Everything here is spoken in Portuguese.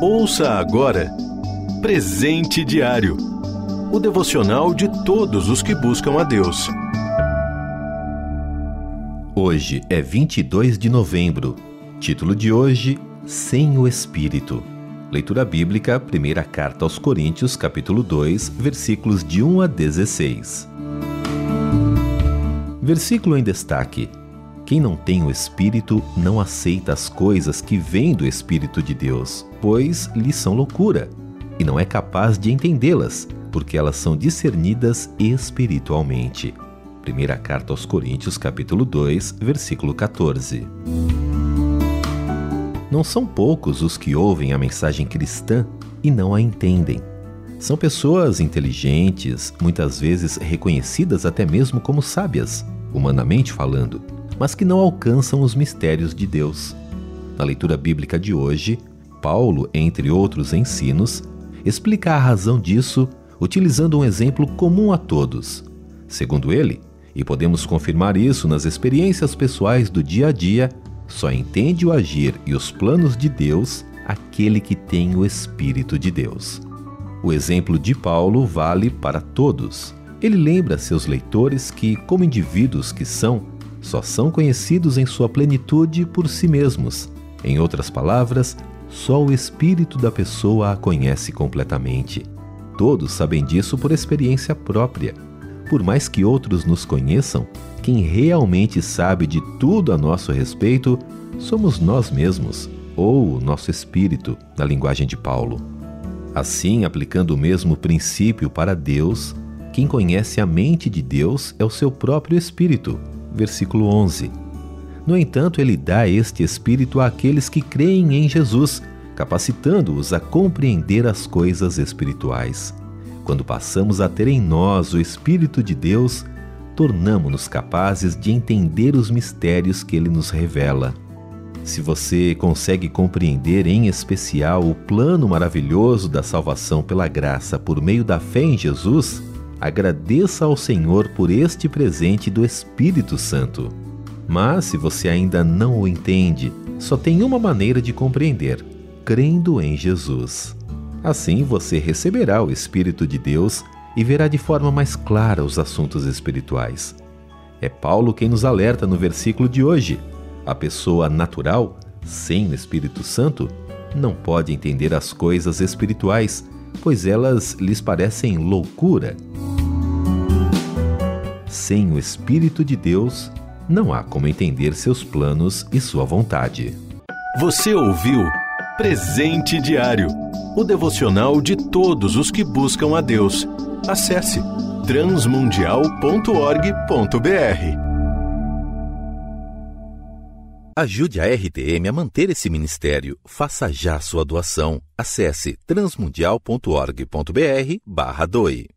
Ouça agora Presente Diário o devocional de todos os que buscam a Deus. Hoje é 22 de novembro. Título de hoje: Sem o Espírito. Leitura bíblica, primeira carta aos Coríntios, capítulo 2, versículos de 1 a 16. Versículo em destaque: Quem não tem o Espírito não aceita as coisas que vêm do Espírito de Deus, pois lhes são loucura, e não é capaz de entendê-las, porque elas são discernidas espiritualmente. Primeira carta aos Coríntios, capítulo 2, versículo 14. Não são poucos os que ouvem a mensagem cristã e não a entendem. São pessoas inteligentes, muitas vezes reconhecidas até mesmo como sábias, humanamente falando, mas que não alcançam os mistérios de Deus. Na leitura bíblica de hoje, Paulo, entre outros ensinos, explica a razão disso utilizando um exemplo comum a todos. Segundo ele, e podemos confirmar isso nas experiências pessoais do dia a dia, só entende o agir e os planos de Deus aquele que tem o Espírito de Deus. O exemplo de Paulo vale para todos. Ele lembra seus leitores que, como indivíduos que são, só são conhecidos em sua plenitude por si mesmos. Em outras palavras, só o espírito da pessoa a conhece completamente. Todos sabem disso por experiência própria. Por mais que outros nos conheçam, quem realmente sabe de tudo a nosso respeito somos nós mesmos, ou o nosso espírito, na linguagem de Paulo. Assim, aplicando o mesmo princípio para Deus, quem conhece a mente de Deus é o seu próprio espírito. Versículo 11. No entanto, ele dá este espírito àqueles que creem em Jesus capacitando-os a compreender as coisas espirituais. Quando passamos a ter em nós o Espírito de Deus, tornamos-nos capazes de entender os mistérios que ele nos revela. Se você consegue compreender em especial o plano maravilhoso da salvação pela graça por meio da fé em Jesus, agradeça ao Senhor por este presente do Espírito Santo. Mas se você ainda não o entende, só tem uma maneira de compreender crendo em Jesus. Assim você receberá o Espírito de Deus e verá de forma mais clara os assuntos espirituais. É Paulo quem nos alerta no versículo de hoje. A pessoa natural, sem o Espírito Santo, não pode entender as coisas espirituais, pois elas lhes parecem loucura. Sem o Espírito de Deus, não há como entender seus planos e sua vontade. Você ouviu Presente Diário o devocional de todos os que buscam a Deus. Acesse transmundial.org.br. Ajude a RTM a manter esse ministério. Faça já sua doação. Acesse transmundial.org.br/doe.